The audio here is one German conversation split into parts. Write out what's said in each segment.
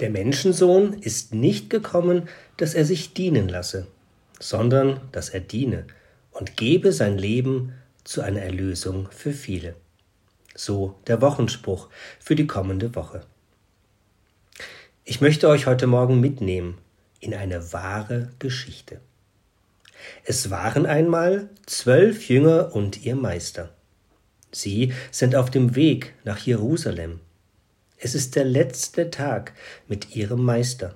Der Menschensohn ist nicht gekommen, dass er sich dienen lasse, sondern dass er diene und gebe sein Leben zu einer Erlösung für viele. So der Wochenspruch für die kommende Woche. Ich möchte euch heute Morgen mitnehmen in eine wahre Geschichte. Es waren einmal zwölf Jünger und ihr Meister. Sie sind auf dem Weg nach Jerusalem. Es ist der letzte Tag mit ihrem Meister.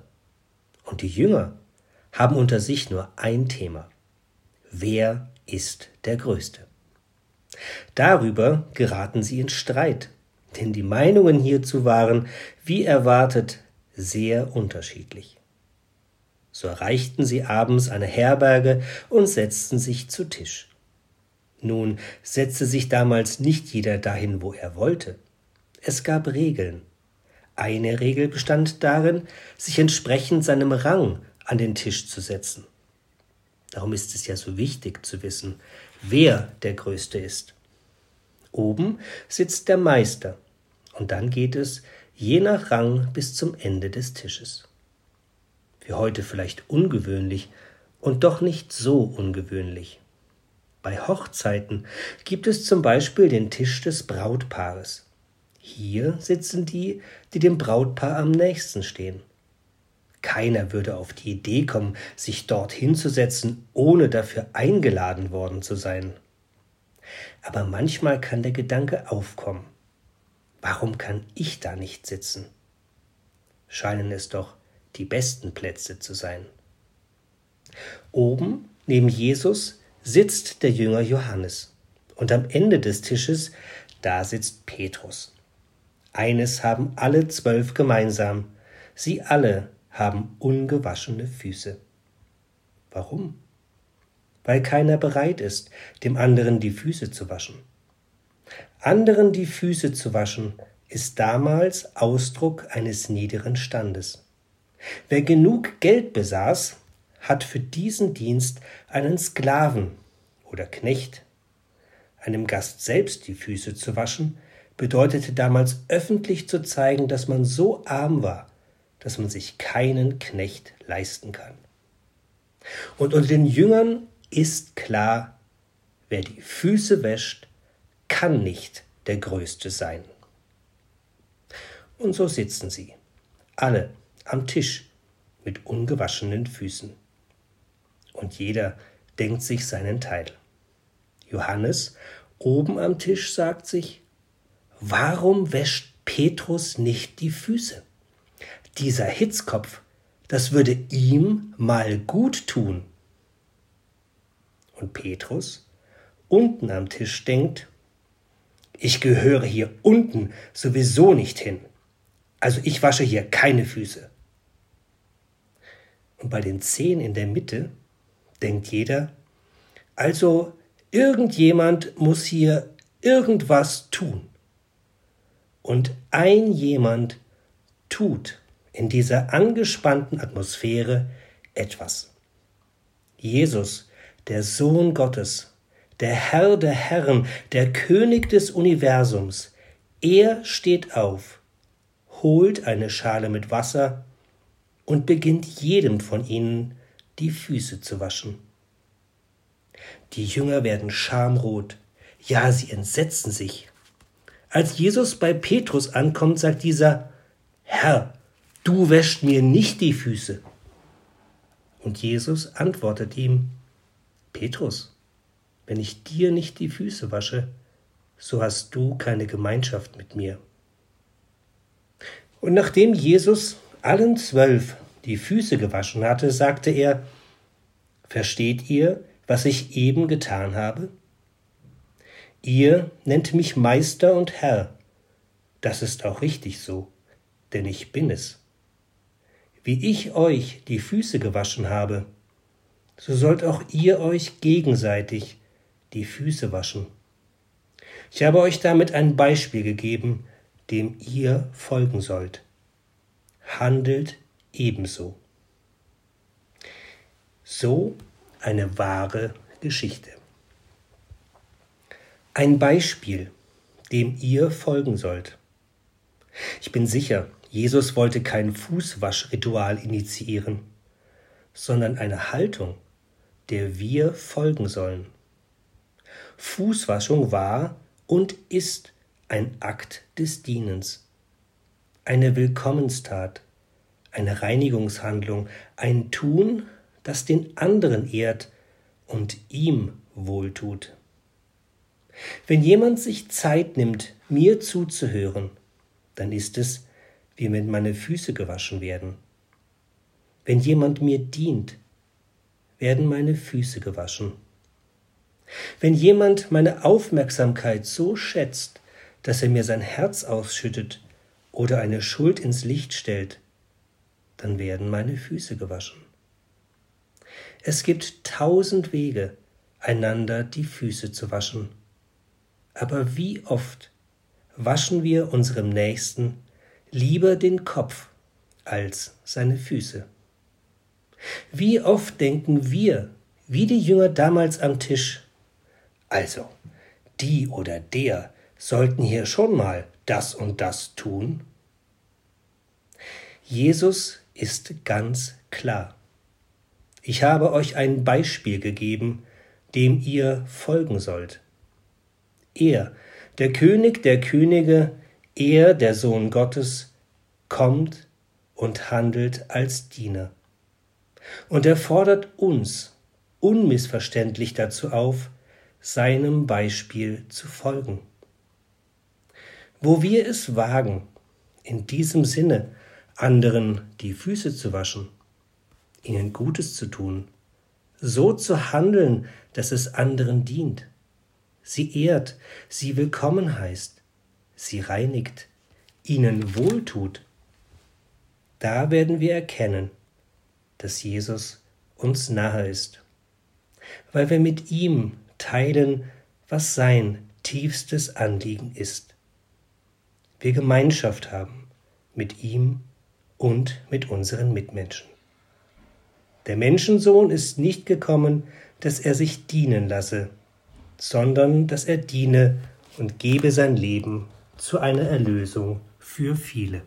Und die Jünger haben unter sich nur ein Thema. Wer ist der Größte? Darüber geraten sie in Streit, denn die Meinungen hierzu waren, wie erwartet, sehr unterschiedlich. So erreichten sie abends eine Herberge und setzten sich zu Tisch. Nun setzte sich damals nicht jeder dahin, wo er wollte. Es gab Regeln. Eine Regel bestand darin, sich entsprechend seinem Rang an den Tisch zu setzen. Darum ist es ja so wichtig zu wissen, wer der Größte ist. Oben sitzt der Meister, und dann geht es je nach Rang bis zum Ende des Tisches. Für heute vielleicht ungewöhnlich und doch nicht so ungewöhnlich. Bei Hochzeiten gibt es zum Beispiel den Tisch des Brautpaares. Hier sitzen die, die dem Brautpaar am nächsten stehen. Keiner würde auf die Idee kommen, sich dort hinzusetzen, ohne dafür eingeladen worden zu sein. Aber manchmal kann der Gedanke aufkommen. Warum kann ich da nicht sitzen? Scheinen es doch die besten Plätze zu sein. Oben, neben Jesus, sitzt der Jünger Johannes. Und am Ende des Tisches, da sitzt Petrus. Eines haben alle zwölf gemeinsam. Sie alle haben ungewaschene Füße. Warum? Weil keiner bereit ist, dem anderen die Füße zu waschen. Anderen die Füße zu waschen, ist damals Ausdruck eines niederen Standes. Wer genug Geld besaß, hat für diesen Dienst einen Sklaven oder Knecht. Einem Gast selbst die Füße zu waschen, bedeutete damals öffentlich zu zeigen, dass man so arm war, dass man sich keinen Knecht leisten kann. Und unter den Jüngern ist klar, wer die Füße wäscht, kann nicht der Größte sein. Und so sitzen sie, alle am Tisch mit ungewaschenen Füßen und jeder denkt sich seinen Teil. Johannes oben am Tisch sagt sich, warum wäscht Petrus nicht die Füße? Dieser Hitzkopf, das würde ihm mal gut tun. Und Petrus unten am Tisch denkt, ich gehöre hier unten sowieso nicht hin. Also ich wasche hier keine Füße. Und bei den Zehen in der Mitte denkt jeder. Also irgendjemand muss hier irgendwas tun. Und ein jemand tut in dieser angespannten Atmosphäre etwas. Jesus, der Sohn Gottes, der Herr der Herren, der König des Universums, er steht auf, holt eine Schale mit Wasser und beginnt jedem von ihnen die Füße zu waschen. Die Jünger werden schamrot, ja, sie entsetzen sich. Als Jesus bei Petrus ankommt, sagt dieser, Herr, du wäschst mir nicht die Füße. Und Jesus antwortet ihm, Petrus, wenn ich dir nicht die Füße wasche, so hast du keine Gemeinschaft mit mir. Und nachdem Jesus allen zwölf die Füße gewaschen hatte, sagte er, Versteht ihr, was ich eben getan habe? Ihr nennt mich Meister und Herr. Das ist auch richtig so, denn ich bin es. Wie ich euch die Füße gewaschen habe, so sollt auch ihr euch gegenseitig die Füße waschen. Ich habe euch damit ein Beispiel gegeben, dem ihr folgen sollt. Handelt ebenso. So eine wahre Geschichte. Ein Beispiel, dem ihr folgen sollt. Ich bin sicher, Jesus wollte kein Fußwaschritual initiieren, sondern eine Haltung, der wir folgen sollen. Fußwaschung war und ist ein Akt des Dienens, eine Willkommenstat, eine Reinigungshandlung, ein Tun, das den anderen ehrt und ihm wohltut. Wenn jemand sich Zeit nimmt, mir zuzuhören, dann ist es, wie wenn meine Füße gewaschen werden. Wenn jemand mir dient, werden meine Füße gewaschen. Wenn jemand meine Aufmerksamkeit so schätzt, dass er mir sein Herz ausschüttet oder eine Schuld ins Licht stellt, dann werden meine Füße gewaschen. Es gibt tausend Wege, einander die Füße zu waschen. Aber wie oft waschen wir unserem Nächsten lieber den Kopf als seine Füße? Wie oft denken wir, wie die Jünger damals am Tisch, also, die oder der sollten hier schon mal das und das tun? Jesus ist ganz klar. Ich habe euch ein Beispiel gegeben, dem ihr folgen sollt. Er, der König der Könige, er, der Sohn Gottes, kommt und handelt als Diener. Und er fordert uns unmissverständlich dazu auf, seinem Beispiel zu folgen. Wo wir es wagen, in diesem Sinne anderen die Füße zu waschen, ihnen Gutes zu tun, so zu handeln, dass es anderen dient, sie ehrt, sie willkommen heißt, sie reinigt, ihnen wohltut, da werden wir erkennen, dass Jesus uns nahe ist, weil wir mit ihm teilen, was sein tiefstes Anliegen ist. Wir Gemeinschaft haben mit ihm und mit unseren Mitmenschen. Der Menschensohn ist nicht gekommen, dass er sich dienen lasse, sondern dass er diene und gebe sein Leben zu einer Erlösung für viele.